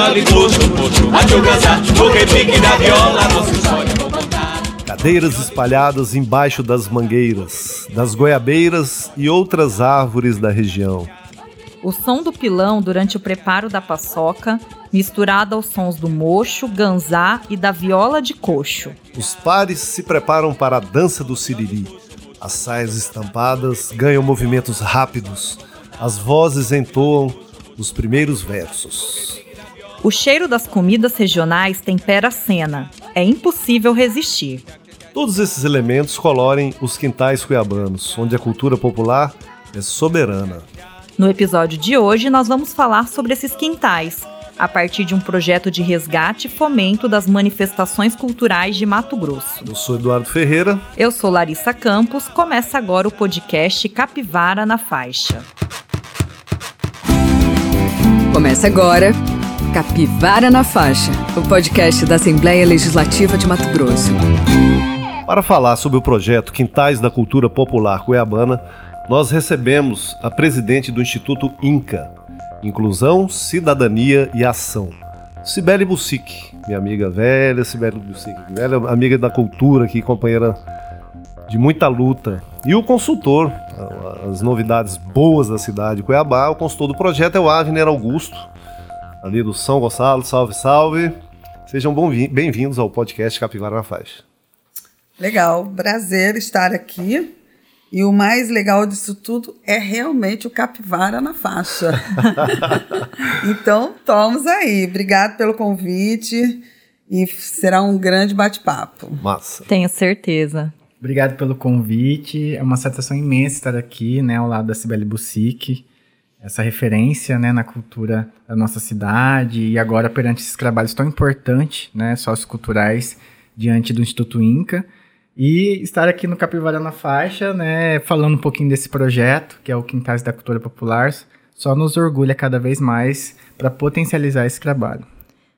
viola e coxo, coxo, rádio casar, o repique da viola, nossa história vou contar. Cadeiras espalhadas embaixo das mangueiras, das goiabeiras e outras árvores da região. O som do pilão durante o preparo da paçoca, misturado aos sons do mocho, ganzá e da viola de coxo. Os pares se preparam para a dança do siriri. As saias estampadas ganham movimentos rápidos. As vozes entoam os primeiros versos. O cheiro das comidas regionais tempera a cena. É impossível resistir. Todos esses elementos colorem os quintais cuiabanos, onde a cultura popular é soberana. No episódio de hoje, nós vamos falar sobre esses quintais, a partir de um projeto de resgate e fomento das manifestações culturais de Mato Grosso. Eu sou Eduardo Ferreira. Eu sou Larissa Campos. Começa agora o podcast Capivara na Faixa. Começa agora Capivara na Faixa, o podcast da Assembleia Legislativa de Mato Grosso. Para falar sobre o projeto Quintais da Cultura Popular Cuiabana, nós recebemos a presidente do Instituto INCA, Inclusão, Cidadania e Ação, Cibele Bussic, minha amiga velha, Cibele Bussic, velha amiga da cultura aqui, companheira de muita luta. E o consultor, as novidades boas da cidade de Cuiabá, o consultor do projeto é o Avner Augusto, ali do São Gonçalo, salve, salve. Sejam bem-vindos ao podcast Capivara na Faixa. Legal, prazer estar aqui. E o mais legal disso tudo é realmente o capivara na faixa. então, estamos aí. Obrigado pelo convite e será um grande bate-papo. Massa. Tenho certeza. Obrigado pelo convite. É uma satisfação imensa estar aqui, né, ao lado da Cibele Bussic, essa referência, né, na cultura da nossa cidade e agora perante esses trabalhos tão importantes, né, socioculturais diante do Instituto Inca. E estar aqui no Capivara na Faixa, né, falando um pouquinho desse projeto, que é o Quintais da Cultura Popular, só nos orgulha cada vez mais para potencializar esse trabalho.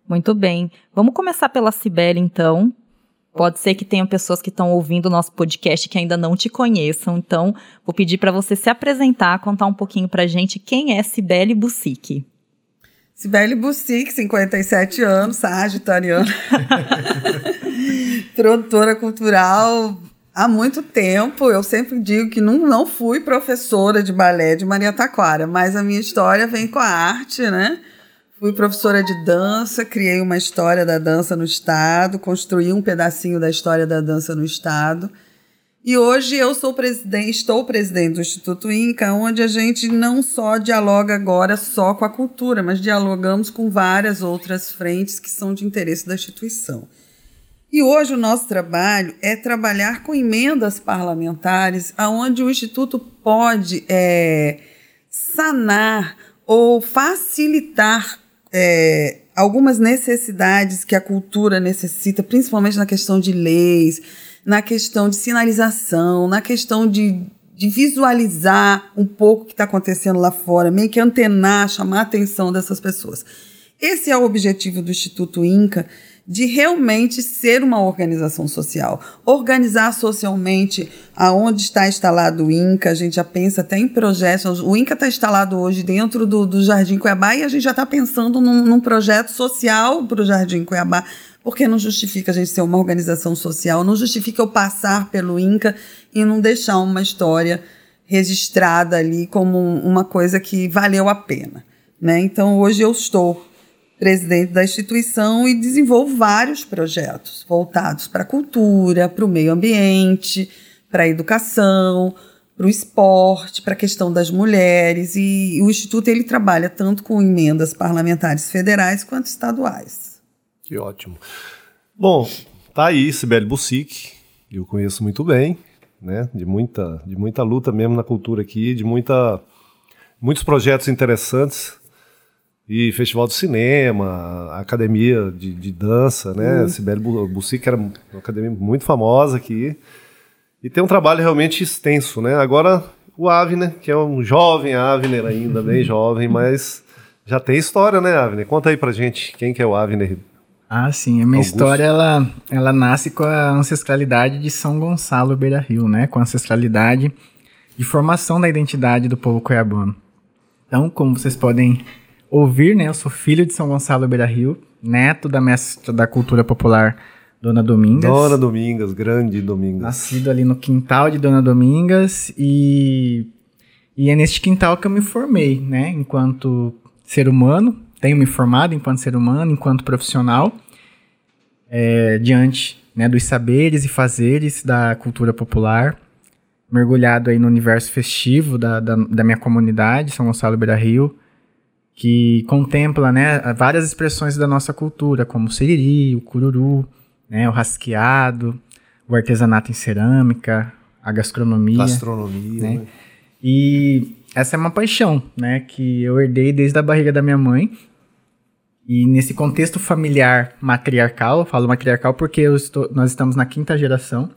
Muito bem. Vamos começar pela Cibele, então. Pode ser que tenham pessoas que estão ouvindo o nosso podcast que ainda não te conheçam, então vou pedir para você se apresentar, contar um pouquinho para gente quem é Cibele Bussic. Cibele Bussic, 57 anos, sagitariana. produtora cultural há muito tempo. Eu sempre digo que não, não fui professora de balé de Maria Taquara, mas a minha história vem com a arte, né? Fui professora de dança, criei uma história da dança no Estado, construí um pedacinho da história da dança no Estado. E hoje eu sou presidente, estou presidente do Instituto Inca, onde a gente não só dialoga agora só com a cultura, mas dialogamos com várias outras frentes que são de interesse da instituição. E hoje o nosso trabalho é trabalhar com emendas parlamentares, aonde o Instituto pode é, sanar ou facilitar é, algumas necessidades que a cultura necessita, principalmente na questão de leis, na questão de sinalização, na questão de, de visualizar um pouco o que está acontecendo lá fora, meio que antenar, chamar a atenção dessas pessoas. Esse é o objetivo do Instituto Inca de realmente ser uma organização social, organizar socialmente aonde está instalado o INCA, a gente já pensa até em projetos, o INCA está instalado hoje dentro do, do Jardim Cuiabá e a gente já está pensando num, num projeto social para o Jardim Cuiabá, porque não justifica a gente ser uma organização social, não justifica eu passar pelo INCA e não deixar uma história registrada ali como uma coisa que valeu a pena. Né? Então, hoje eu estou presidente da instituição e desenvolvo vários projetos voltados para a cultura, para o meio ambiente, para a educação, para o esporte, para a questão das mulheres. E o Instituto ele trabalha tanto com emendas parlamentares federais quanto estaduais. Que ótimo. Bom, tá aí Sibeli Bussic, eu conheço muito bem, né? De muita, de muita luta mesmo na cultura aqui, de muita, muitos projetos interessantes e festival de cinema, academia de, de dança, né? Uhum. Sibeli Bussic era uma academia muito famosa aqui. E tem um trabalho realmente extenso, né? Agora o Avner, que é um jovem Avner ainda, bem jovem, mas já tem história, né, Avner? Conta aí pra gente quem que é o Avner. Ah, sim. A minha Augusto. história, ela, ela nasce com a ancestralidade de São Gonçalo Beira Rio, né? Com a ancestralidade de formação da identidade do povo cuiabano. Então, como vocês podem ouvir, né? Eu sou filho de São Gonçalo Beira Rio, neto da mestra da cultura popular Dona Domingas. Dona Domingas, grande Domingas. Nascido ali no quintal de Dona Domingas e, e é neste quintal que eu me formei, né? Enquanto ser humano, tenho me formado enquanto ser humano, enquanto profissional, é, diante né, dos saberes e fazeres da cultura popular, mergulhado aí no universo festivo da, da, da minha comunidade, São Gonçalo Beira Rio, que contempla né, várias expressões da nossa cultura, como o siriri, o cururu, né, o rasqueado, o artesanato em cerâmica, a gastronomia. Gastronomia, né? E essa é uma paixão, né, que eu herdei desde a barriga da minha mãe. E nesse contexto familiar matriarcal, eu falo matriarcal porque estou, nós estamos na quinta geração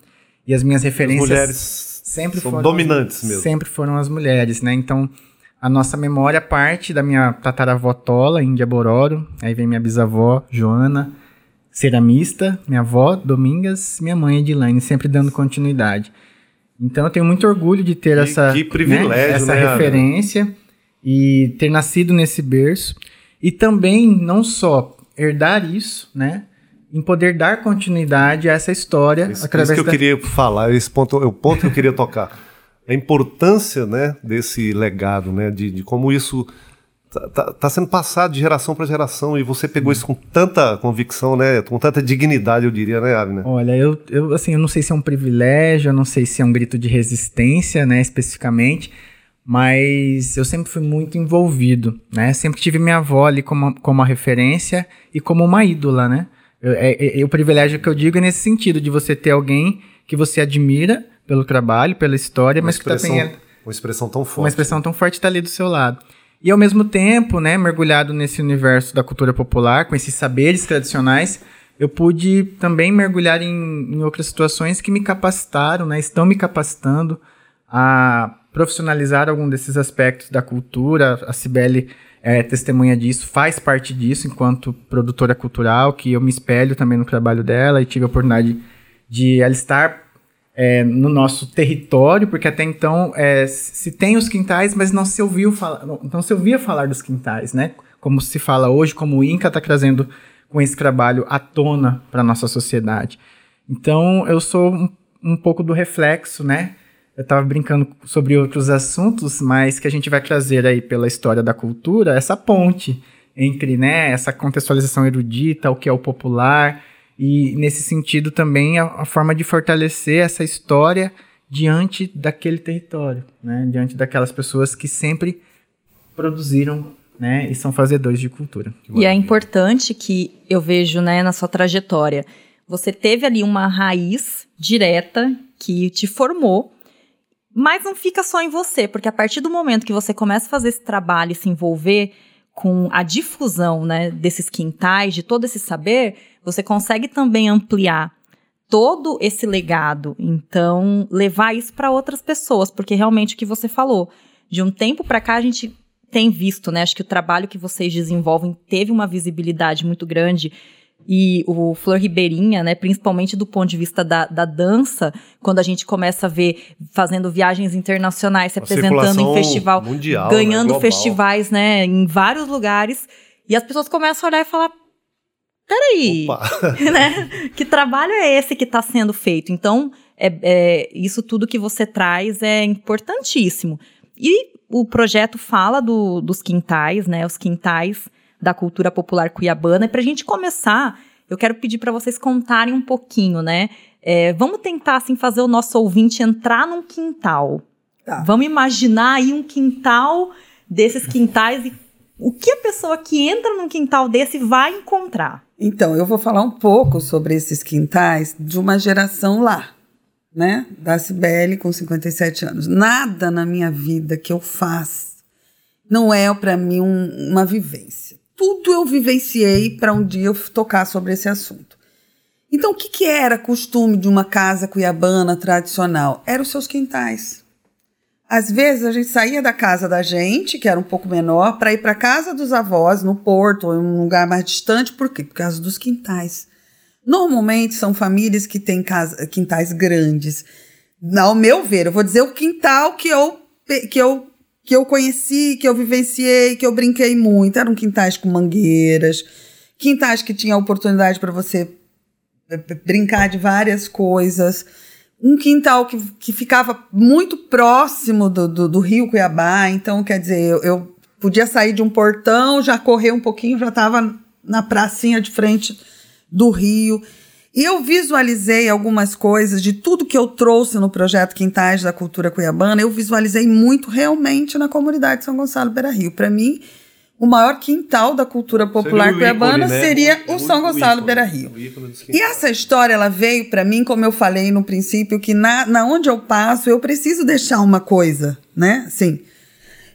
e as minhas referências As mulheres sempre são foram dominantes mesmo. Sempre foram as mulheres, né? Então, a nossa memória parte da minha tataravó Tola, Índia Bororo, aí vem minha bisavó Joana, ceramista, minha avó Domingas, minha mãe Edilane, sempre dando continuidade. Então eu tenho muito orgulho de ter Que- essa, que privilégio, né, essa né, Ana? referência e ter nascido nesse berço e também não só herdar isso, né, em poder dar continuidade a essa história Isso, através isso que eu da queria falar, esse ponto, o ponto que eu queria tocar. A importância, né, desse legado, né, de, de como isso tá, tá- tá sendo passado de geração para geração e você pegou isso com tanta convicção, né, com tanta dignidade, eu diria, né, Avner? Olha, eu, eu assim, eu não sei se é um privilégio, eu não sei se é um grito de resistência, né, especificamente, mas eu sempre fui muito envolvido, né? Sempre tive minha avó ali como, como uma referência e como uma ídola, né? Eu- é- é- o privilégio que eu digo é nesse sentido, de você ter alguém que você admira pelo trabalho, pela história, Uma mas que também é uma expressão tão forte. uma expressão tão forte está ali do seu lado. E ao mesmo tempo, né, mergulhado nesse universo da cultura popular, com esses saberes tradicionais, eu pude também mergulhar em, em outras situações que me capacitaram, né, estão me capacitando a profissionalizar algum desses aspectos da cultura. A Cibele é testemunha disso, faz parte disso enquanto produtora cultural, que eu me espelho também no trabalho dela e tive a oportunidade de ela estar é, no nosso território, porque até então é, se tem os quintais, mas não se ouviu falar, não, se ouvia falar dos quintais, né? Como se fala hoje, como o Inca está trazendo com esse trabalho à tona para nossa sociedade. Então eu sou um, um pouco do reflexo, né? Eu estava brincando sobre outros assuntos, mas que a gente vai trazer aí pela história da cultura, essa ponte entre né, essa contextualização erudita, o que é o popular, e nesse sentido também a, a forma de fortalecer essa história diante daquele território, né, diante daquelas pessoas que sempre produziram né, e são fazedores de cultura. E é importante que eu vejo, né, na sua trajetória, você teve ali uma raiz direta que te formou, mas não fica só em você, porque a partir do momento que você começa a fazer esse trabalho e se envolver com a difusão, né, desses quintais, de todo esse saber, você consegue também ampliar todo esse legado. Então, levar isso para outras pessoas, porque realmente o que você falou, de um tempo para cá a gente tem visto, né? Acho que o trabalho que vocês desenvolvem teve uma visibilidade muito grande. E o Flor Ribeirinha, né, principalmente do ponto de vista da, da dança, quando a gente começa a ver fazendo viagens internacionais, se apresentando em festival, mundial, ganhando né, festivais, né, em vários lugares, e as pessoas começam a olhar e falar: peraí, né? Que trabalho é esse que está sendo feito? Então, é, é, isso tudo que você traz é importantíssimo. E o projeto fala do- dos quintais, né? Os quintais da cultura popular cuiabana. E para a gente começar, eu quero pedir para vocês contarem um pouquinho, né? É, vamos tentar assim fazer o nosso ouvinte entrar num quintal. Tá. Vamos imaginar aí um quintal desses quintais e o que a pessoa que entra num quintal desse vai encontrar. Então, eu vou falar um pouco sobre esses quintais de uma geração lá, né? Da Cibele com 57 anos. Nada na minha vida que eu faço não é para mim um- uma vivência. Tudo eu vivenciei para um dia eu tocar sobre esse assunto. Então, o que, que era costume de uma casa cuiabana tradicional? Eram os seus quintais. Às vezes a gente saía da casa da gente, que era um pouco menor, para ir para casa dos avós, no porto, ou em um lugar mais distante, por quê? Por causa dos quintais. Normalmente são famílias que têm casa, quintais grandes. Ao meu ver, eu vou dizer o quintal que eu, que eu que eu conheci, que eu vivenciei, que eu brinquei muito. Eram quintais com mangueiras, quintais que tinha oportunidade para você eh, brincar de várias coisas. Um quintal que, que ficava muito próximo do, do, do rio Cuiabá, então, quer dizer, eu, eu podia sair de um portão, já correr um pouquinho, já estava na pracinha de frente do rio. E eu visualizei algumas coisas de tudo que eu trouxe no projeto Quintais da Cultura Cuiabana, eu visualizei muito realmente na comunidade de São Gonçalo Beira Rio. Para mim, o maior quintal da cultura popular seria cuiabana ícone, né? seria o, o São Gonçalo Beira Rio. E essa história ela veio para mim, como eu falei no princípio, que na, na onde eu passo eu preciso deixar uma coisa, né? Assim,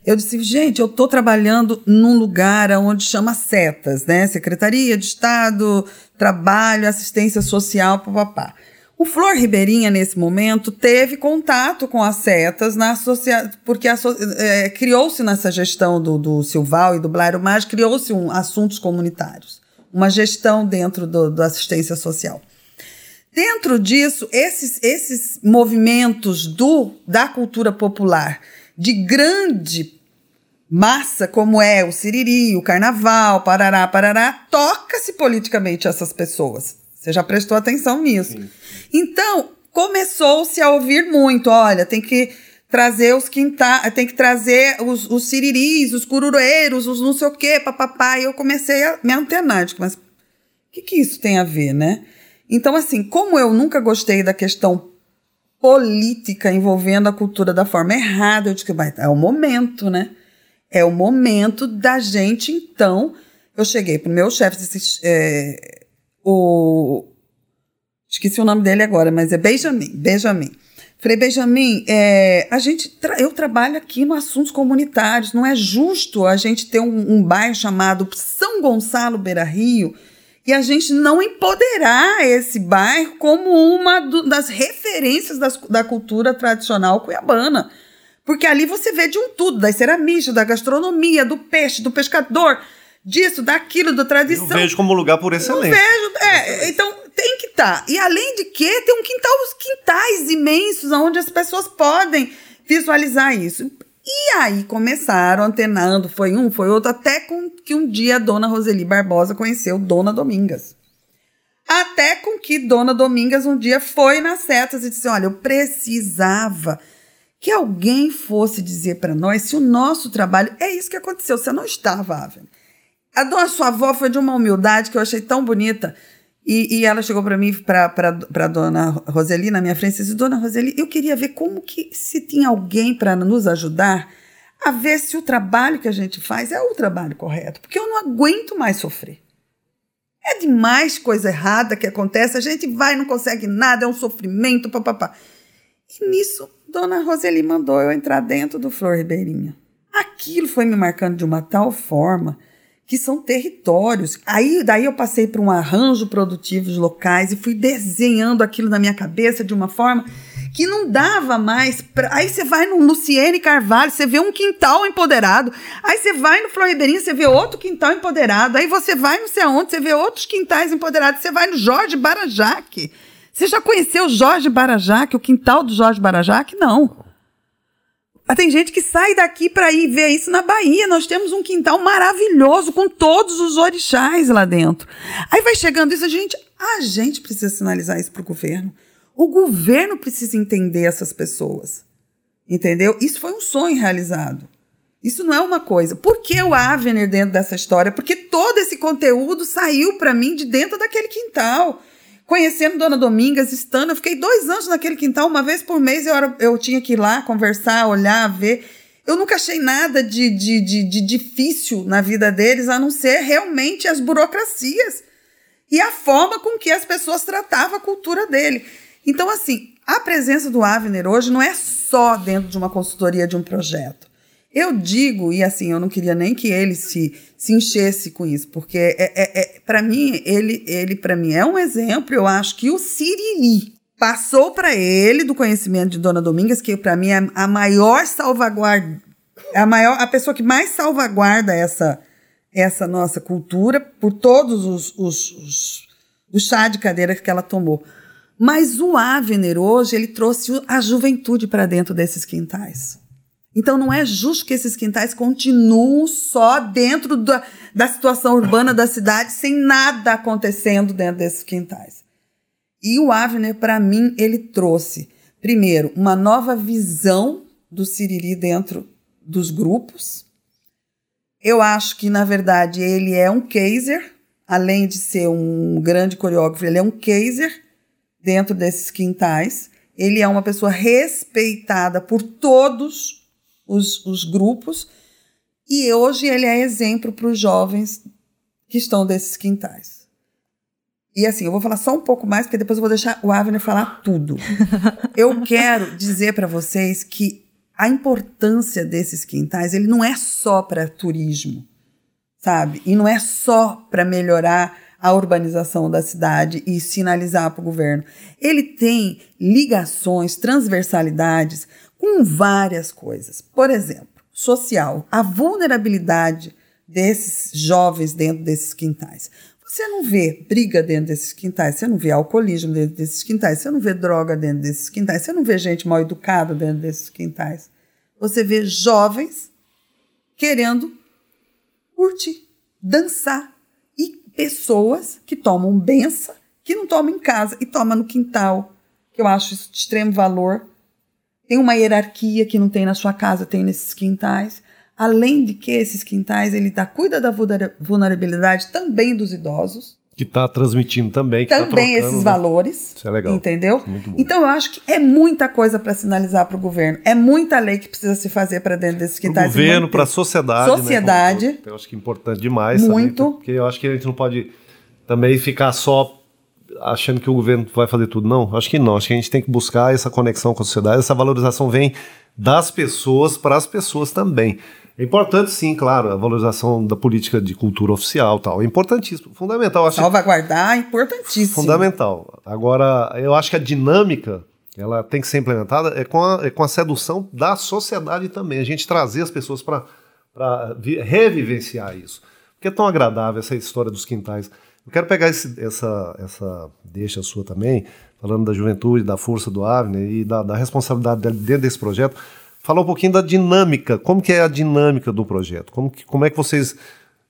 eu disse, gente, eu estou trabalhando num lugar onde chama setas, né? Secretaria de Estado, Trabalho, Assistência Social, papapá. O Flor Ribeirinha, nesse momento, teve contato com as setas, na associa... porque é, criou-se nessa gestão do, do Silval e do Blairo Maggi, criou-se um, assuntos comunitários, uma gestão dentro do, do assistência social. Dentro disso, esses, esses movimentos do, da cultura popular, de grande massa, como é o Siriri, o Carnaval, Parará, Parará, toca-se politicamente essas pessoas. Você já prestou atenção nisso. Sim. Então, começou-se a ouvir muito, olha, tem que trazer os quintais, tem que trazer os, os siriris, os curureiros, os não sei o quê, papapá. E eu comecei a me antenar, tipo, mas o que, que isso tem a ver, né? Então, assim, como eu nunca gostei da questão política envolvendo a cultura da forma errada. Eu disse, é o momento, né? É o momento da gente, então. Eu cheguei pro meu chefe, disse, é, o. Esqueci o nome dele agora, mas é Benjamin. Benjamin. Falei, Benjamin, é, a gente tra eu trabalho aqui no assuntos comunitários. Não é justo a gente ter um, um bairro chamado São Gonçalo Beira Rio e a gente não empoderar esse bairro como uma do, das referências das, da cultura tradicional cuiabana. Porque ali você vê de um tudo, das ceramistas, da gastronomia, do peixe, do pescador, disso, daquilo, da tradição. Eu vejo como lugar por excelência. Eu vejo, é, então tem que estar. Tá. E além de que, tem um quintal, os quintais imensos, onde as pessoas podem visualizar isso. E aí começaram antenando, foi um, foi outro, até com que um dia a dona Roseli Barbosa conheceu Dona Domingas. Até com que Dona Domingas um dia foi nas setas e disse: Olha, eu precisava que alguém fosse dizer para nós se o nosso trabalho. É isso que aconteceu, você não estava, Ave. A dona sua avó foi de uma humildade que eu achei tão bonita. E, e ela chegou para mim, para dona Roseli, na minha frente, e disse: Dona Roseli, eu queria ver como que se tinha alguém para nos ajudar a ver se o trabalho que a gente faz é o trabalho correto, porque eu não aguento mais sofrer. É demais coisa errada que acontece, a gente vai não consegue nada, é um sofrimento, papapá. E nisso, Dona Roseli mandou eu entrar dentro do Flor Ribeirinha. Aquilo foi me marcando de uma tal forma que são territórios. Aí daí eu passei para um arranjo produtivo de locais e fui desenhando aquilo na minha cabeça de uma forma que não dava mais. Pra... Aí você vai no Luciene Carvalho, você vê um quintal empoderado. Aí você vai no Flor Ribeirinho, você vê outro quintal empoderado. Aí você vai não sei aonde, você vê outros quintais empoderados. Você vai no Jorge Barajaque. Você já conheceu o Jorge Barajaque, o quintal do Jorge Barajaque? Não. Mas tem gente que sai daqui para ir ver isso na Bahia. Nós temos um quintal maravilhoso com todos os orixás lá dentro. Aí vai chegando isso, a gente, a gente precisa sinalizar isso para o governo. O governo precisa entender essas pessoas. Entendeu? Isso foi um sonho realizado. Isso não é uma coisa. Por que o Avener dentro dessa história? Porque todo esse conteúdo saiu para mim de dentro daquele quintal conhecendo Dona Domingas, estando, eu fiquei dois anos naquele quintal, uma vez por mês eu, era, eu tinha que ir lá conversar, olhar, ver. Eu nunca achei nada de, de, de, de difícil na vida deles, a não ser realmente as burocracias e a forma com que as pessoas tratavam a cultura dele. Então, assim, a presença do Avner hoje não é só dentro de uma consultoria de um projeto. Eu digo, e assim, eu não queria nem que ele se, se enchesse com isso, porque é, é, é para mim, ele, ele para mim é um exemplo. Eu acho que o Siriri passou para ele do conhecimento de Dona Domingas, que para mim é a maior salvaguarda, a maior, a pessoa que mais salvaguarda essa, essa nossa cultura por todos os, os, os, os chá de cadeira que ela tomou. Mas o Avener hoje, ele trouxe a juventude para dentro desses quintais. Então não é justo que esses quintais continuem só dentro da, da situação urbana da cidade, sem nada acontecendo dentro desses quintais. E o Avner, para mim, ele trouxe, primeiro, uma nova visão do Siriri dentro dos grupos. Eu acho que, na verdade, ele é um caser, além de ser um grande coreógrafo, ele é um caser dentro desses quintais. Ele é uma pessoa respeitada por todos os, os grupos. E hoje ele é exemplo para os jovens que estão desses quintais. E assim, eu vou falar só um pouco mais, porque depois eu vou deixar o Avner falar tudo. eu quero dizer para vocês que a importância desses quintais, ele não é só para turismo, sabe? E não é só para melhorar a urbanização da cidade e sinalizar para o governo. Ele tem ligações, transversalidades com várias coisas. Por exemplo, social, a vulnerabilidade desses jovens dentro desses quintais. Você não vê briga dentro desses quintais, você não vê alcoolismo dentro desses quintais, você não vê droga dentro desses quintais, você não vê gente mal educada dentro desses quintais. Você vê jovens querendo curtir, dançar e pessoas que tomam benção que não tomam em casa e tomam no quintal, que eu acho isso de extremo valor. Tem uma hierarquia que não tem na sua casa, tem nesses quintais. Além de que esses quintais, ele dá, cuida da vulnerabilidade também dos idosos. Que está transmitindo também. Que tá também tá trocando, esses né? valores. Isso é legal. Entendeu? Muito bom. Então eu acho que é muita coisa para sinalizar para o governo. É muita lei que precisa se fazer para dentro desses Pro quintais. e governo, para a sociedade. né, Sociedade. todo. eu acho que é importante demais. Muito. porque eu acho que a gente não pode também ficar só achando que o governo vai fazer tudo. Não, acho que não. Acho que a gente tem que buscar essa conexão com a sociedade. Essa valorização vem das pessoas para as pessoas também. É importante, sim, claro, a valorização da política de cultura oficial tal. É importantíssimo, fundamental. Acho Salvaguardar é importantíssimo. fundamental. Agora, eu acho que a dinâmica ela tem que ser implementada é com a, é com a sedução da sociedade também. A gente trazer as pessoas para revivenciar isso. Porque é tão agradável essa história dos quintais. Eu quero pegar esse- essa, essa deixa sua também, falando da juventude, da força do Avner e da, da responsabilidade dele dentro desse projeto. Falar um pouquinho da dinâmica, como que é a dinâmica do projeto? Como, que, como é que vocês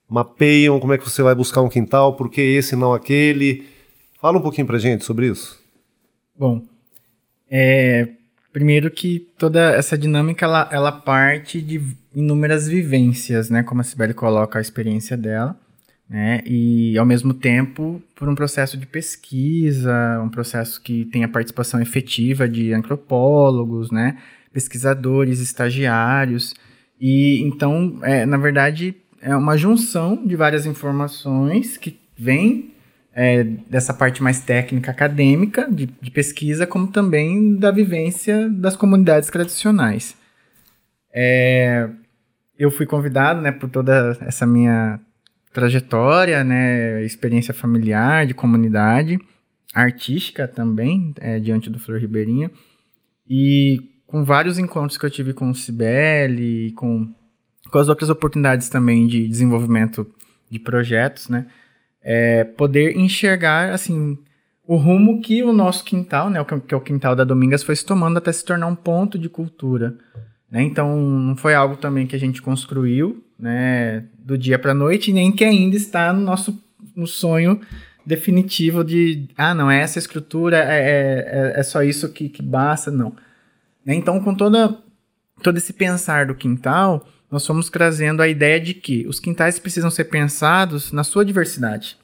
mapeiam, como é que você vai buscar um quintal, por que esse não aquele? Fala um pouquinho pra gente sobre isso. Bom, é, primeiro que toda essa dinâmica ela, ela parte de inúmeras vivências, né? Como a Sibeli coloca a experiência dela, né? E ao mesmo tempo por um processo de pesquisa, um processo que tem a participação efetiva de antropólogos, né? Pesquisadores, estagiários e então, é, na verdade, é uma junção de várias informações que vêm é, dessa parte mais técnica acadêmica de, de pesquisa, como também da vivência das comunidades tradicionais. É, eu fui convidado, né, por toda essa minha trajetória, né, experiência familiar, de comunidade, artística também, é, diante do Flor Ribeirinha, e com vários encontros que eu tive com o Cibele, com, com as outras oportunidades também de desenvolvimento de projetos, né, é, poder enxergar, assim, o rumo que o nosso quintal, né, que é o quintal da Domingas, foi se tomando até se tornar um ponto de cultura. Né? Então, não foi algo também que a gente construiu né, do dia para a noite, nem que ainda está no nosso no sonho definitivo de, ah, não, é essa estrutura, é, é, é só isso que, que basta, não. Né? Então, com toda, todo esse pensar do quintal, nós fomos trazendo a ideia de que os quintais precisam ser pensados na sua diversidade.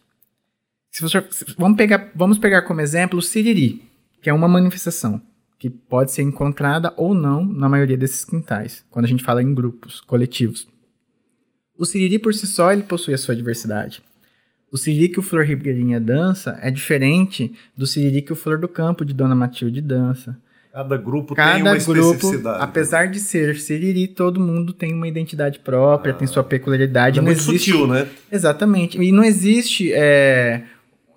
Se você, vamos, pegar, vamos pegar como exemplo o Siriri, que é uma manifestação que pode ser encontrada ou não na maioria desses quintais, quando a gente fala em grupos, coletivos. O Siriri por si só ele possui a sua diversidade. O Siriri que o Flor Ribeirinha dança é diferente do Siriri que o Flor do Campo de Dona Matilde dança. Cada grupo tem Cada uma grupo, especificidade. apesar de ser Siriri, todo mundo tem uma identidade própria, tem sua peculiaridade. é não muito existe sutil, né? Exatamente. E não existe é,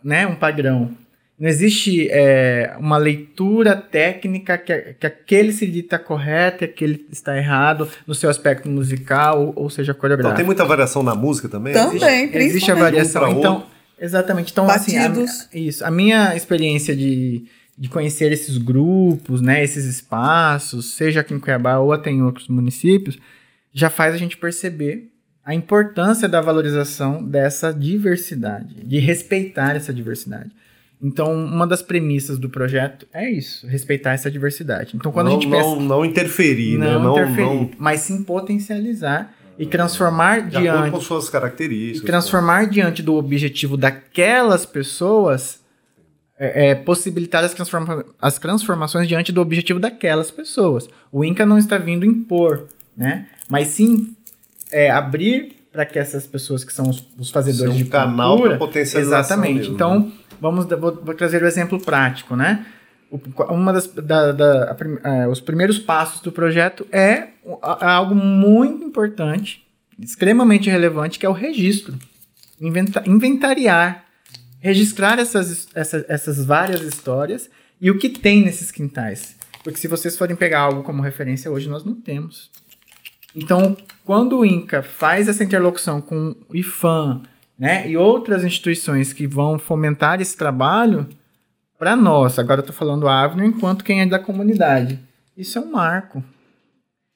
né, um padrão. Não existe é, uma leitura técnica que, que aquele CD está correto e aquele está errado no seu aspecto musical ou, ou seja Então, coreográfico. tem muita variação na música também? Também. Existe, existe a variação. Um então, outro. exatamente. Então, assim, a, Batidos. isso. A minha experiência de, de conhecer esses grupos, né, esses espaços, seja aqui em Cuiabá ou até em outros municípios, já faz a gente perceber a importância da valorização dessa diversidade, de respeitar essa diversidade. Então, uma das premissas do projeto é isso, respeitar essa diversidade. Então, quando não, a gente pensa, não, não interferir, não, né? Não interferir, não- mas sim potencializar e transformar de diante com suas características. e transformar diante do objetivo daquelas pessoas é, é, possibilitar as, transforma as transformações diante do objetivo daquelas pessoas. O Inca não está vindo impor, né? Mas sim é, abrir para que essas pessoas que são os, os fazedores Ser um de canal cultura, potencialização exatamente. mesmo, então né? Vamos vou, vou trazer o exemplo prático, né? Uma das da- da- a prim- eh, os primeiros passos do projeto é a- algo muito importante, extremamente relevante, que é o registro. Inventa- inventariar, registrar essas, essas, essas várias histórias e o que tem nesses quintais. Porque se vocês forem pegar algo como referência hoje, nós não temos. Então, quando o INCA faz essa interlocução com o IFAM né, e outras instituições que vão fomentar esse trabalho, para nós, agora eu estou falando Avner enquanto quem é da comunidade, isso é um marco.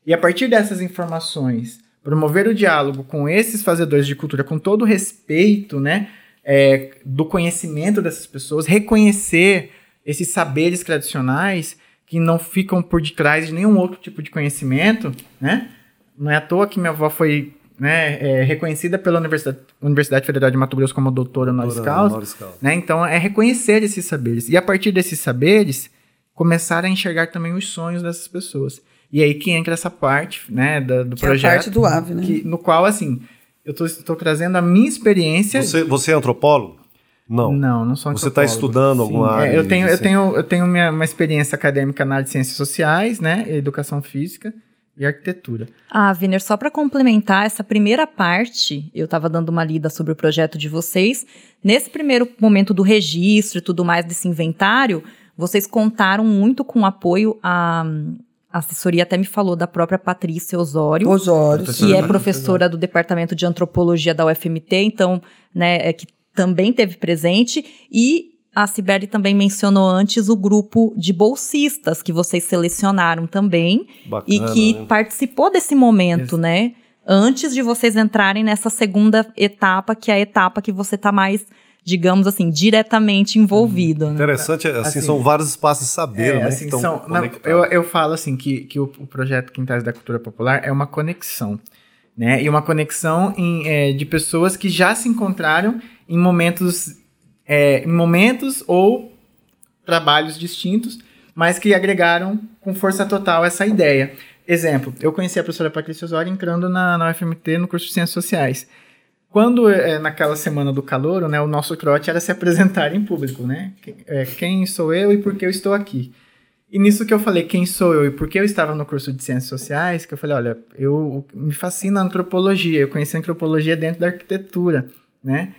E a partir dessas informações, promover o diálogo com esses fazedores de cultura com todo o respeito né, é, do conhecimento dessas pessoas, reconhecer esses saberes tradicionais que não ficam por detrás de nenhum outro tipo de conhecimento, né? Não é à toa que minha avó foi né, é, reconhecida pela Universidade, Universidade Federal de Mato Grosso como doutora honoris causa. Né? Então, é reconhecer esses saberes. E a partir desses saberes, começar a enxergar também os sonhos dessas pessoas. E aí que entra essa parte né, da- do Que é a projeto. parte do AVE, né? que- no qual, assim, eu estou trazendo a minha experiência. Você, você é antropólogo? Não. Não, não sou Você tá antropólogo. estudando alguma Sim, área é, eu de- tenho, eu tenho, eu tenho minha, uma experiência acadêmica na área de ciências sociais, né? Educação física e arquitetura. Ah, Viner, só para complementar essa primeira parte, eu estava dando uma lida sobre o projeto de vocês. Nesse primeiro momento do registro e tudo mais desse inventário, vocês contaram muito com o apoio a a assessoria até me falou da própria Patrícia Osório, Osório. Que é professora do departamento de antropologia da UFMT, então, né, é que também teve presente e a Sibeli também mencionou antes o grupo de bolsistas que vocês selecionaram também Bacana, e que né? participou desse momento, né? Antes de vocês entrarem nessa segunda etapa, que é a etapa que você tá mais, digamos assim, diretamente envolvido, né? Interessante, assim, Assim, são vários espaços de saber, É, né? assim, são- na- eu, eu falo assim que, que o, o projeto Quintais da Cultura Popular é uma conexão, né? E uma conexão em, é, de pessoas que já se encontraram em momentos, é, momentos ou trabalhos distintos, mas que agregaram com força total essa ideia. Exemplo, eu conheci a professora Patrícia Osório entrando na, na UFMT no curso de Ciências Sociais. Quando, é, naquela semana do calor, né, o nosso trote era se apresentar em público, né? Que- é, quem sou eu e por que eu estou aqui. E nisso que eu falei, quem sou eu e por que eu estava no curso de Ciências Sociais, que eu falei, olha, eu me fascina a antropologia, eu conheci a antropologia dentro da arquitetura, né?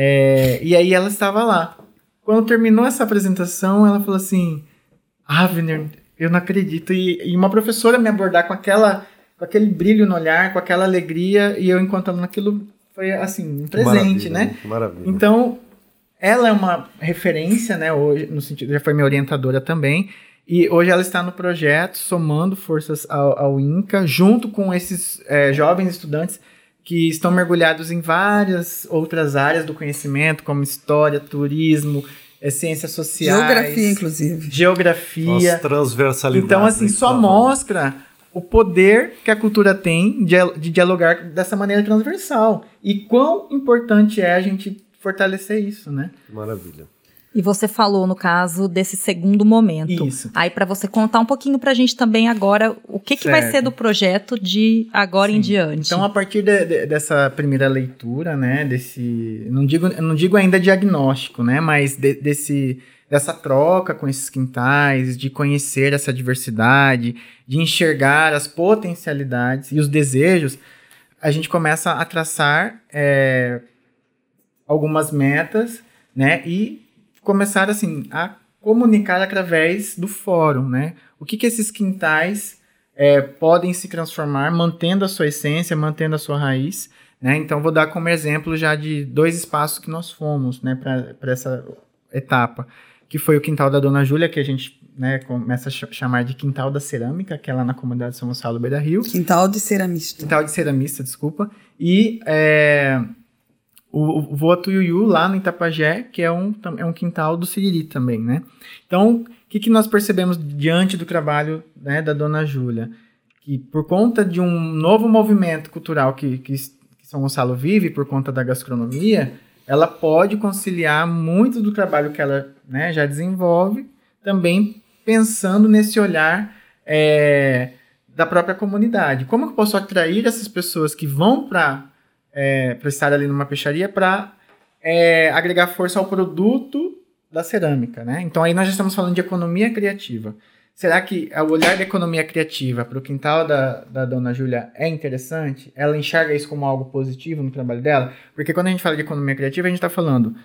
É, e aí ela estava lá. Quando terminou essa apresentação, ela falou assim, Avner, eu não acredito. E, e uma professora me abordar com aquela com aquele brilho no olhar, com aquela alegria, e eu encontrando aquilo foi assim, um presente, maravilha, né? Maravilha. Então, ela é uma referência, né? Hoje, no sentido, já foi minha orientadora também. E hoje ela está no projeto, somando forças ao, ao INCA, junto com esses é, jovens estudantes que estão mergulhados em várias outras áreas do conhecimento, como história, turismo, é, ciências sociais. Geografia, inclusive. Geografia. As transversalidades. Então, assim, né, só tá mostra o poder que a cultura tem de, de dialogar dessa maneira transversal. E quão importante é a gente fortalecer isso, né? Maravilha. E você falou, no caso, desse segundo momento. Isso. Aí, para você contar um pouquinho pra gente também agora, o que, que vai ser do projeto de agora em Sim. diante. Então, a partir de- de- dessa primeira leitura, né, desse, não digo, não digo ainda diagnóstico, né, mas de- desse, dessa troca com esses quintais, de conhecer essa diversidade, de enxergar as potencialidades e os desejos, a gente começa a traçar é, algumas metas, né, e começar assim a comunicar através do fórum, né? O que que esses quintais é, podem se transformar, mantendo a sua essência, mantendo a sua raiz. Né? Então, vou dar como exemplo já de dois espaços que nós fomos né, para essa etapa, que foi o quintal da Dona Júlia, que a gente né, começa a ch chamar de Quintal da Cerâmica, que é lá na comunidade de São Gonçalo Beira Rio. Quintal de ceramista. Quintal de ceramista, desculpa. E é, o, o Voa Tuiuiu, lá no Itapajé, que é um, é um quintal do Siriri também, né? Então, o que, que nós percebemos diante do trabalho né, da Dona Júlia? Que por conta de um novo movimento cultural que, que, que São Gonçalo vive, por conta da gastronomia, ela pode conciliar muito do trabalho que ela né, já desenvolve, também pensando nesse olhar é, da própria comunidade. Como eu posso atrair essas pessoas que vão para é, estar ali numa peixaria para é, agregar força ao produto da cerâmica, né? Então aí nós já estamos falando de economia criativa. Será que o olhar da economia criativa para o quintal da, da dona Júlia é interessante? Ela enxerga isso como algo positivo no trabalho dela? Porque quando a gente fala de economia criativa, a gente está falando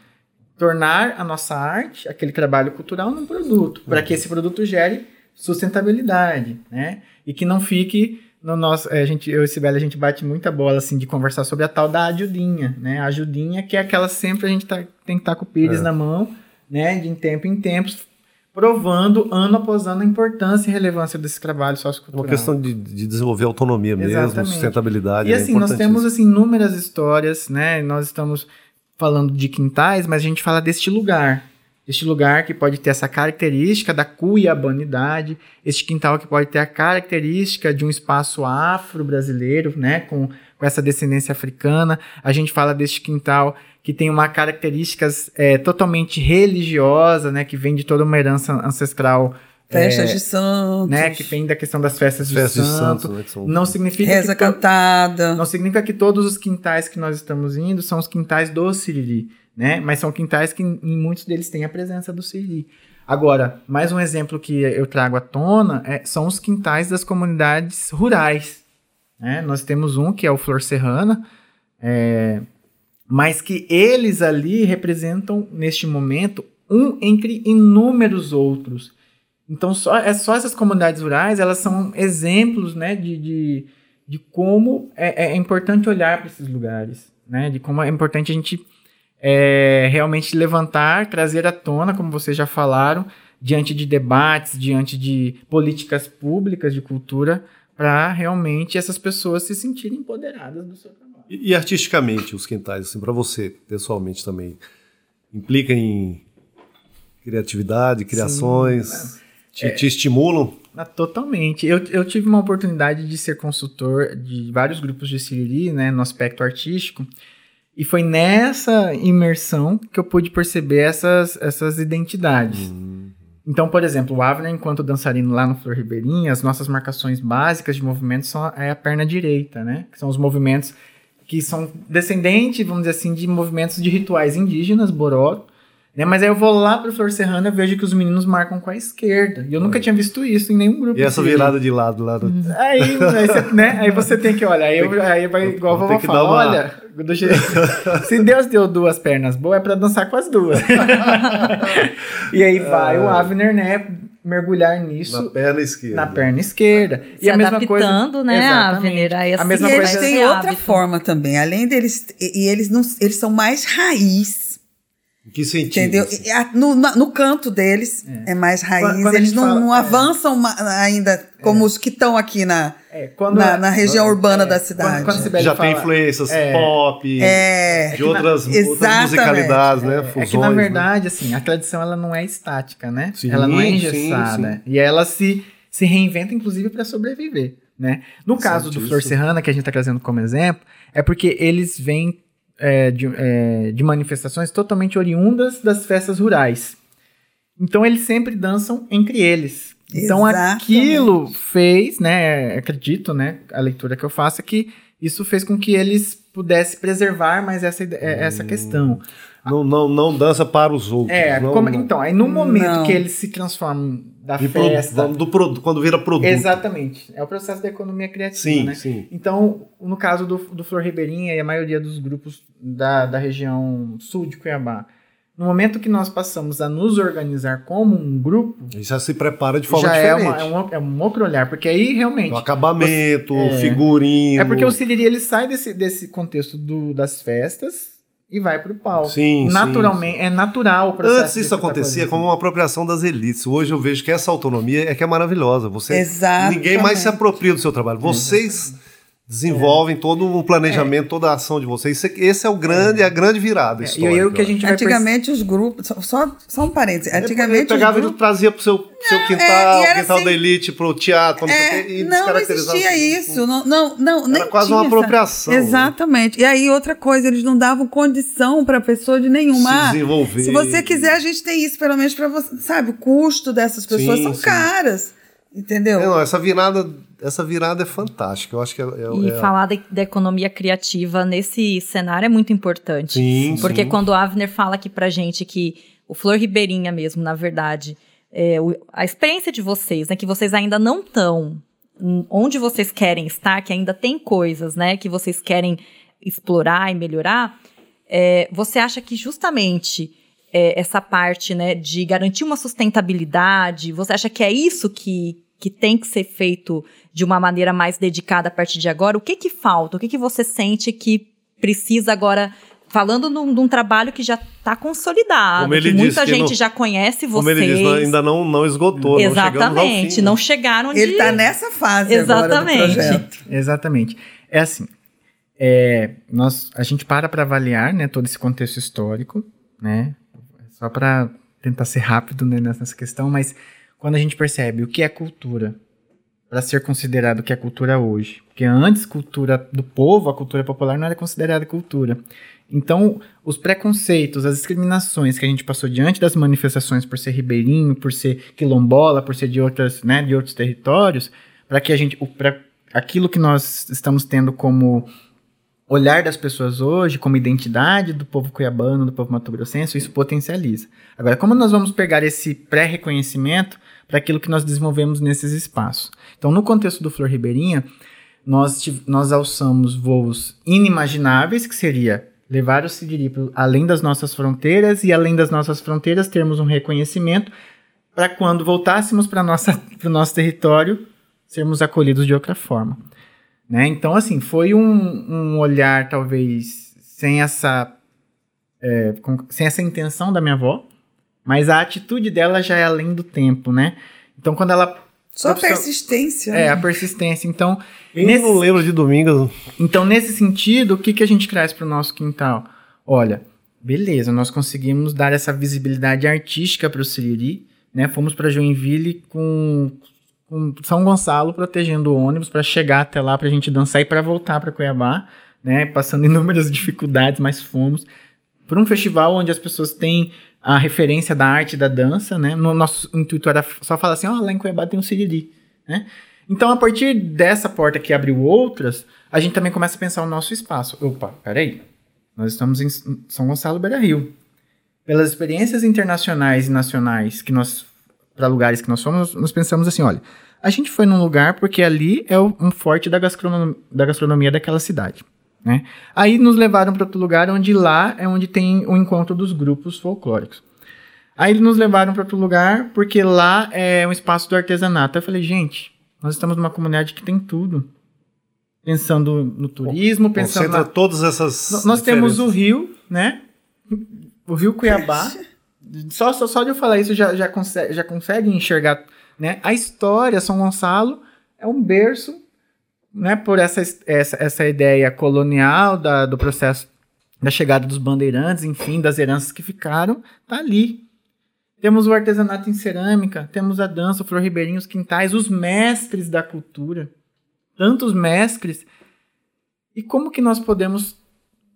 tornar a nossa arte, aquele trabalho cultural, num produto, para que esse produto gere sustentabilidade, né? E que não fique no nosso, a gente, eu e Sibeli, a gente bate muita bola assim de conversar sobre a tal da ajudinha, né? A ajudinha que é aquela sempre a gente tá, tem que estar tá com o pires é. na mão, né? De em tempo em tempos, provando ano após ano a importância e relevância desse trabalho sociocultural. Uma questão de, de desenvolver autonomia mesmo, Exatamente. sustentabilidade. E é assim, nós temos assim inúmeras histórias, né? Nós estamos falando de quintais, mas a gente fala deste lugar. Este lugar que pode ter essa característica da cuiabanidade, este quintal que pode ter a característica de um espaço afro-brasileiro, né, com, com essa descendência africana. A gente fala deste quintal que tem uma características é, totalmente religiosa, né, que vem de toda uma herança ancestral Festas é, de santos. Né, que vem da questão das festas, festas de santos. De santos né, não significa Reza que cantada. Não significa que todos os quintais que nós estamos indo são os quintais do Siriri, né? Mas são quintais que em muitos deles tem a presença do Siriri. Agora, mais um exemplo que eu trago à tona é, são os quintais das comunidades rurais. Né? Nós temos um que é o Flor Serrana, é, mas que eles ali representam, neste momento, um entre inúmeros outros então, só, é só essas comunidades rurais, elas são exemplos, né, de, de, de como é, é importante olhar para esses lugares, né, de como é importante a gente é, realmente levantar, trazer à tona, como vocês já falaram, diante de debates, diante de políticas públicas de cultura, para realmente essas pessoas se sentirem empoderadas do seu trabalho. E, e artisticamente, os quintais, assim, para você, pessoalmente também, implica em criatividade, criações? Sim, te, é, te estimulam? Ah, totalmente. Eu, eu tive uma oportunidade de ser consultor de vários grupos de Siriri, né, no aspecto artístico, e foi nessa imersão que eu pude perceber essas, essas identidades. Hum. Então, por exemplo, o Avner, enquanto dançarino lá no Flor Ribeirinha, as nossas marcações básicas de movimento são é a perna direita, né? Que são os movimentos que são descendentes, vamos dizer assim, de movimentos de rituais indígenas, boró, né? Mas aí eu vou lá pro Flor Serrana e vejo que os meninos marcam com a esquerda. E eu nunca tinha visto isso em nenhum grupo. E essa virada de lado lá do... Aí, aí, você, né? aí você tem que olhar. Aí, eu, aí vai igual a vovó fala, uma... olha, do jeito... se Deus deu duas pernas boas, é pra dançar com as duas. e aí vai o Avner, né? mergulhar nisso na perna esquerda. Na perna esquerda. Se e a mesma coisa, né, Avner? Aí, a mesma e coisa eles têm outra forma também. Além deles, e, e eles não, eles são mais raiz. Que sentido? Entendeu? Assim? No, no, canto deles é, é mais raiz. Quando, quando Eles não, fala, não é. avançam ainda como é. os que estão aqui na, é, quando, na, na, região urbana da cidade. Quando, quando Já fala, tem influências pop, de outras, outras musicalidades, né? Fusões, é que, na verdade, né? assim, a tradição ela não é estática, né? Sim, ela não é engessada. Sim, sim. E ela se, se reinventa, inclusive, para sobreviver. Né? No caso do Flor Serrana, que a gente está trazendo como exemplo, é porque eles vêm é, de, é, de manifestações totalmente oriundas das festas rurais. Então eles sempre dançam entre eles. Então Exatamente. aquilo fez, né? Acredito, né? A leitura que eu faço é que isso fez com que eles pudessem preservar mais essa, é, essa hum. questão. Não, não, não dança para os outros. É, não, como, não. então, aí no momento não. que eles se transformam da de festa. do produto, quando vira produto. Exatamente. É o processo da economia criativa, sim, né? Sim. Então, no caso do, do Flor Ribeirinha e a maioria dos grupos da, da região sul de Cuiabá, no momento que nós passamos a nos organizar como um grupo. Já se prepara de forma já diferente. É, uma, é, um, é um outro olhar, porque aí realmente. O acabamento, você, é, figurino. É porque o Siriri ele sai desse, desse contexto do, das festas e vai pro palco. Sim, Naturalmente, é natural o processo. Antes isso acontecia como uma apropriação das elites. Hoje eu vejo que essa autonomia é que é maravilhosa. Você Exatamente. ninguém mais se apropria do seu trabalho. Vocês desenvolvem todo o planejamento, toda a ação de vocês. Isso é- Esse é o grande, a grande virada É, e histórica. aí o que a gente vai Antigamente os grupos. Só, só, um parênteses. Ele Antigamente. pegava os e grupos, trazia pro seu, seu é, quintal, era quintal assim- da elite, pro teatro, sei o É, quê, e não descaracterizava existia isso. Não, não, não, nem quase tinha uma essa- apropriação, né? Exatamente. E aí, outra coisa, eles não davam condição para pessoa de nenhuma. Se desenvolver. Se você quiser, a gente tem isso, pelo menos para você. Sabe, o custo dessas pessoas Sim, são sim. caras. Entendeu? É, não, essa virada, essa virada é fantástica. Eu acho que é, é- E é- falar da, da economia criativa nesse cenário é muito importante. Sim, Porque sim. quando o Avner fala aqui pra gente que o Flor Ribeirinha mesmo, na verdade, é, o- a experiência de vocês, né, que vocês ainda não estão onde vocês querem estar, que ainda tem coisas, né, que vocês querem explorar e melhorar, é, você acha que justamente é, essa parte, né, de garantir uma sustentabilidade, você acha que é isso que, que tem que ser feito de uma maneira mais dedicada a partir de agora? O que que falta? O que que você sente que precisa agora, falando num, num trabalho que já está consolidado, Como ele que muita que gente não- já conhece vocês. Como ele diz, não- ainda não, não esgotou. Exatamente, não não chegaram onde... Ele está nessa fase agora do Exatamente. projeto. Exatamente. É assim, é, nós, a gente para para avaliar né, todo esse contexto histórico, né? Só para tentar ser rápido né, nessa questão, mas quando a gente percebe o que é cultura, para ser considerado o que é cultura hoje, porque antes cultura do povo, a cultura popular não era considerada cultura. Então, os preconceitos, as discriminações que a gente passou diante das manifestações por ser ribeirinho, por ser quilombola, por ser de outras, né, de outros territórios, para que a gente, para aquilo que nós estamos tendo como olhar das pessoas hoje, como identidade do povo cuiabano, do povo mato-grossense, isso potencializa. Agora, como nós vamos pegar esse pré-reconhecimento para aquilo que nós desenvolvemos nesses espaços? Então, no contexto do Flor Ribeirinha, nós, nós alçamos voos inimagináveis, que seria levar o Siriri pro- além das nossas fronteiras e além das nossas fronteiras termos um reconhecimento para quando voltássemos para o nosso território sermos acolhidos de outra forma. Né? Então, assim, foi um, um olhar, talvez, sem essa, é, com- sem essa intenção da minha avó, mas a atitude dela já é além do tempo, né? Então, quando ela... Só a persistência. É, né? a persistência. Então, Quem nesse, não lembra de domingo? então, nesse sentido, o que, que a gente traz para o nosso quintal? Olha, beleza, nós conseguimos dar essa visibilidade artística para o Siriri, né? Fomos para Joinville com, com São Gonçalo protegendo o ônibus para chegar até lá para a gente dançar e para voltar para Cuiabá, né? Passando inúmeras dificuldades, mas fomos para um festival onde as pessoas têm a referência da arte da dança, né? No nosso intuito era só falar assim, ó, lá em Cuiabá tem um Siriri, né? Então, a partir dessa porta que abriu outras, a gente também começa a pensar o nosso espaço. Opa, peraí. Nós estamos em São Gonçalo Beira Rio. Pelas experiências internacionais e nacionais que nós para lugares que nós fomos, nós pensamos assim, olha, a gente foi num lugar porque ali é o- um forte da, gastronom- da gastronomia daquela cidade. Né? Aí nos levaram para outro lugar onde lá é onde tem o encontro dos grupos folclóricos. Aí nos levaram para outro lugar porque lá é um espaço do artesanato. Eu falei, gente, nós estamos numa comunidade que tem tudo. Pensando no turismo, pensando Concentra na, todas essas. N- Nós temos o rio, né? O rio Cuiabá. Só, só, só de eu falar isso já, já, consegue, já consegue enxergar, né? A história, São Gonçalo é um berço, né? Por essa, essa, essa ideia colonial da, do processo da chegada dos bandeirantes, enfim, das heranças que ficaram, tá ali. Temos o artesanato em cerâmica, temos a dança, o Flor Ribeirinho, os quintais, os mestres da cultura. Tantos mestres. E como que nós podemos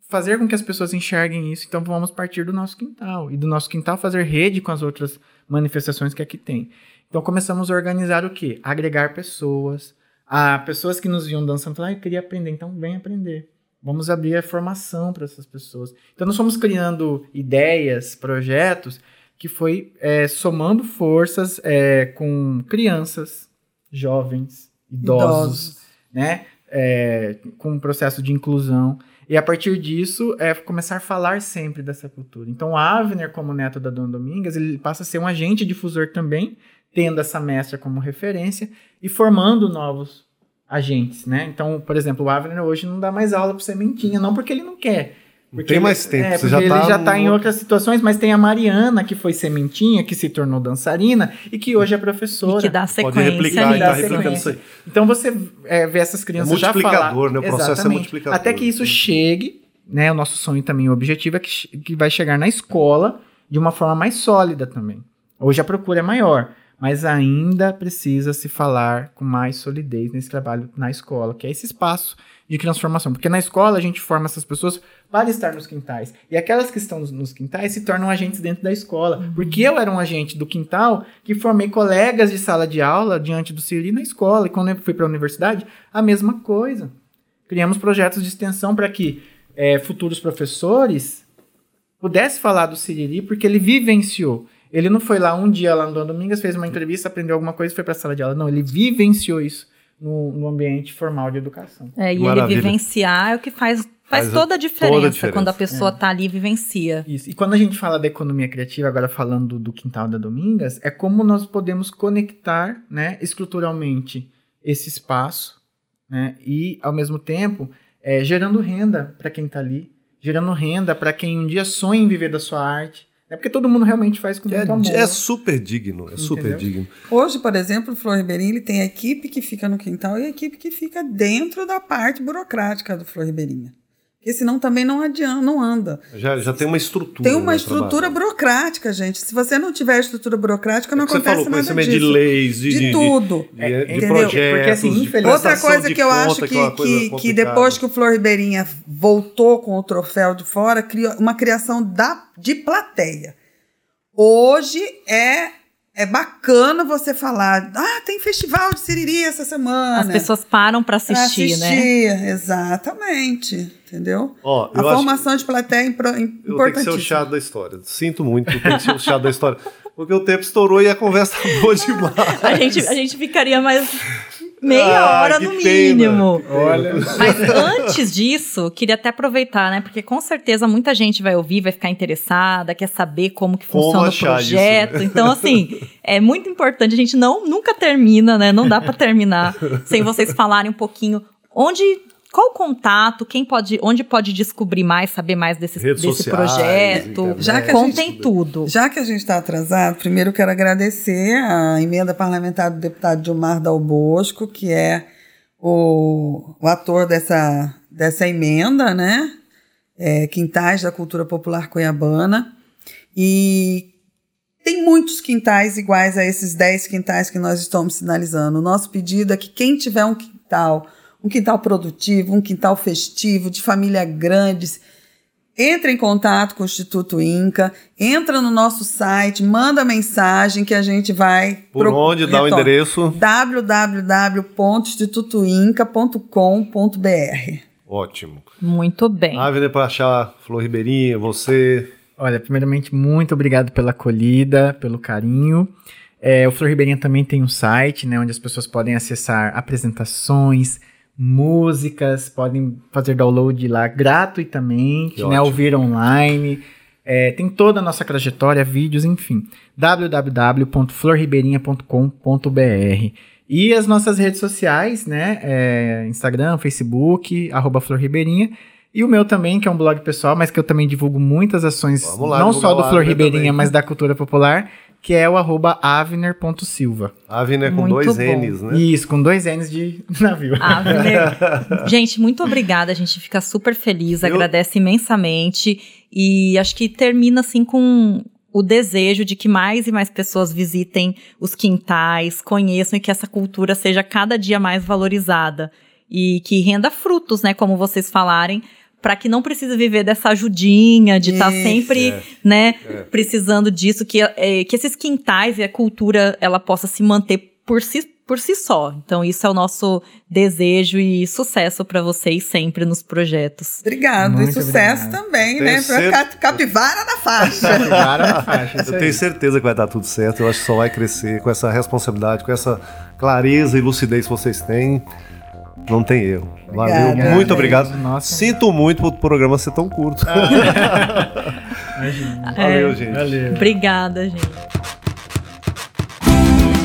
fazer com que as pessoas enxerguem isso? Então vamos partir do nosso quintal. E do nosso quintal fazer rede com as outras manifestações que aqui tem. Então começamos a organizar o quê? Agregar pessoas. A pessoas que nos viam dançando falaram, ah, eu queria aprender, então vem aprender. Vamos abrir a formação para essas pessoas. Então nós fomos criando ideias, projetos, que foi é, somando forças é, com crianças, jovens, idosos, Idosos. né? É, com um processo de inclusão. E a partir disso, é começar a falar sempre dessa cultura. Então, Avner, como neto da Dona Domingas, ele passa a ser um agente difusor também, tendo essa mestra como referência e formando novos agentes, né? Então, por exemplo, o Avner hoje não dá mais aula para sementinha, não porque ele não quer, Não tem mais tempo, É, você porque já ele tá já tá no- em outras situações, mas tem a Mariana, que foi sementinha, que se tornou dançarina e que hoje é professora. E que dá Pode sequência replicar e tá Dá replicando sequência. isso aí. Então você é, vê essas crianças já multiplicador, né? O processo é Exatamente. multiplicador. Até que isso chegue, né? O nosso sonho também, o objetivo é que, que vai chegar na escola de uma forma mais sólida também. Hoje a procura é maior, mas ainda precisa se falar com mais solidez nesse trabalho na escola, que é esse espaço de transformação. Porque na escola a gente forma essas pessoas para estar nos quintais. E aquelas que estão nos, quintais se tornam agentes dentro da escola. Porque eu era um agente do quintal que formei colegas de sala de aula diante do Siri na escola. E quando eu fui para a universidade, a mesma coisa. Criamos projetos de extensão para que eh, futuros professores pudessem falar do Siriri, porque ele vivenciou. Ele não foi lá um dia lá no Dom Domingas, fez uma entrevista, aprendeu alguma coisa e foi para a sala de aula. Não, ele vivenciou isso no, no ambiente formal de educação. É, e Maravilha. ele vivenciar é o que faz, faz, Faz toda, a diferença toda a diferença. quando a pessoa tá ali e vivencia. Isso. E quando a gente fala da economia criativa, agora falando do quintal da Domingas, é como nós podemos conectar, né, estruturalmente esse espaço, né, e ao mesmo tempo é, gerando renda para quem está ali, gerando renda para quem um dia sonha em viver da sua arte, é porque todo mundo realmente faz com muito amor. É, é super digno, é super Entendeu? digno. Hoje, por exemplo, o Flor Ribeirinho ele tem a equipe que fica no quintal e a equipe que fica dentro da parte burocrática do Flor Ribeirinha. Porque senão também não adianta, não anda. Já, já tem uma estrutura. Tem uma né, estrutura trabalho. burocrática, gente. Se você não tiver estrutura burocrática, não É que você acontece falou, nada conhecimento disso. de leis, de, de, de- tudo. de, É, de entendeu? projetos, Porque, assim, de infelizmente- Outra prestação coisa de que eu conta, acho é que, uma que, que complicada. depois que o Flor Ribeirinha voltou com o troféu de fora, criou uma criação da, de plateia. Hoje é, é bacana você falar, ah, tem festival de Siriri essa semana. As pessoas param pra Pra assistir, né? assistir, exatamente. Entendeu? Ó, A formação de plateia é impro- Eu tenho que ser o importantíssima. chato da história. Sinto muito, eu tenho que ser o chato da história. Porque o tempo estourou e a conversa tá boa demais. A gente, a gente ficaria mais meia Ah, hora no mínimo. Olha, Mas antes disso, queria até aproveitar, né? Porque com certeza muita gente vai ouvir, vai ficar interessada, quer saber como que Como funciona o isso, projeto. né? Então, assim, é muito importante. A gente não nunca termina, né? Não dá pra terminar sem vocês falarem um pouquinho onde. Qual o contato? Quem pode, onde pode descobrir mais, saber mais desse, Redes desse sociais, projeto? Já que a Contem gente- tudo. Já que a gente está atrasado, primeiro quero agradecer a emenda parlamentar do deputado Gilmar Dal Bosco, que é o, o ator dessa, dessa emenda, né? É, Quintais da Cultura Popular Cuiabana. E tem muitos quintais iguais a esses 10 quintais que nós estamos sinalizando. O nosso pedido é que quem tiver um quintal, um quintal produtivo, um quintal festivo, de família grande, entre em contato com o Instituto Inca, entra no nosso site, manda mensagem que a gente vai... Por pro- onde dá o endereço? www.institutoinca.com.br Ótimo. Muito bem. Para achar Flor Ribeirinha, você. Olha, primeiramente, muito obrigado pela acolhida, pelo carinho. É, o Flor Ribeirinha também tem um site, né, onde as pessoas podem acessar apresentações, músicas, podem fazer download lá gratuitamente, Que né, ótimo. ouvir online. É, tem toda a nossa trajetória, vídeos, enfim. www.florribeirinha.com.br E as nossas redes sociais, né? é, Instagram, Facebook, arroba Flor Ribeirinha. E o meu também, que é um blog pessoal, mas que eu também divulgo muitas ações, lá, não só do Flor Ribeirinha, também. mas da cultura popular, que é o arroba avner.silva. Avner com Muito dois bom. N's, né? Isso, com dois N's de navio. Avner. gente, muito obrigada. A gente fica super feliz, Eu- agradece imensamente. E acho que termina assim com o desejo de que mais e mais pessoas visitem os quintais, conheçam e que essa cultura seja cada dia mais valorizada. E que renda frutos, né? Como vocês falarem. Para que não precise viver dessa ajudinha, de estar Isso. sempre, É. né, precisando disso, que, é, que esses quintais e a cultura ela possa se manter por si, por si só. Então, isso é o nosso desejo e sucesso para vocês sempre nos projetos. Obrigado. Muito e sucesso obrigado. também, Tenho né? Pra capivara na faixa. Para na faixa, Eu tenho certeza que vai dar tudo certo. Eu acho que só vai crescer com essa responsabilidade, com essa clareza e lucidez que vocês têm. Não tem erro. Valeu, muito obrigado. Nossa. Sinto muito pro programa ser tão curto. Ah. Valeu, é. gente. Valeu. Obrigada, gente.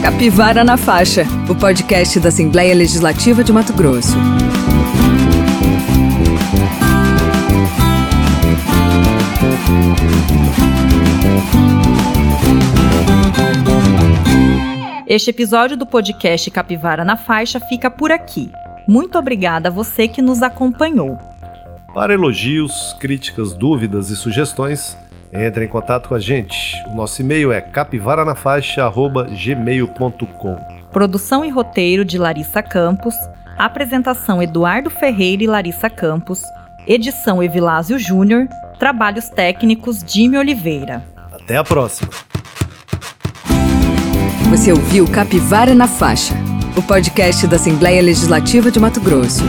Capivara na Faixa, o podcast da Assembleia Legislativa de Mato Grosso. Este episódio do podcast Capivara na Faixa fica por aqui. Muito obrigada a você que nos acompanhou. Para elogios, críticas, dúvidas e sugestões, entre em contato com a gente. O nosso e-mail é capivaranafaixa.gmail.com Produção e roteiro de Larissa Campos. Apresentação Eduardo Ferreira e Larissa Campos. Edição Evilásio Júnior. Trabalhos técnicos Jimmy Oliveira. Até a próxima! Você ouviu Capivara na Faixa, o podcast da Assembleia Legislativa de Mato Grosso.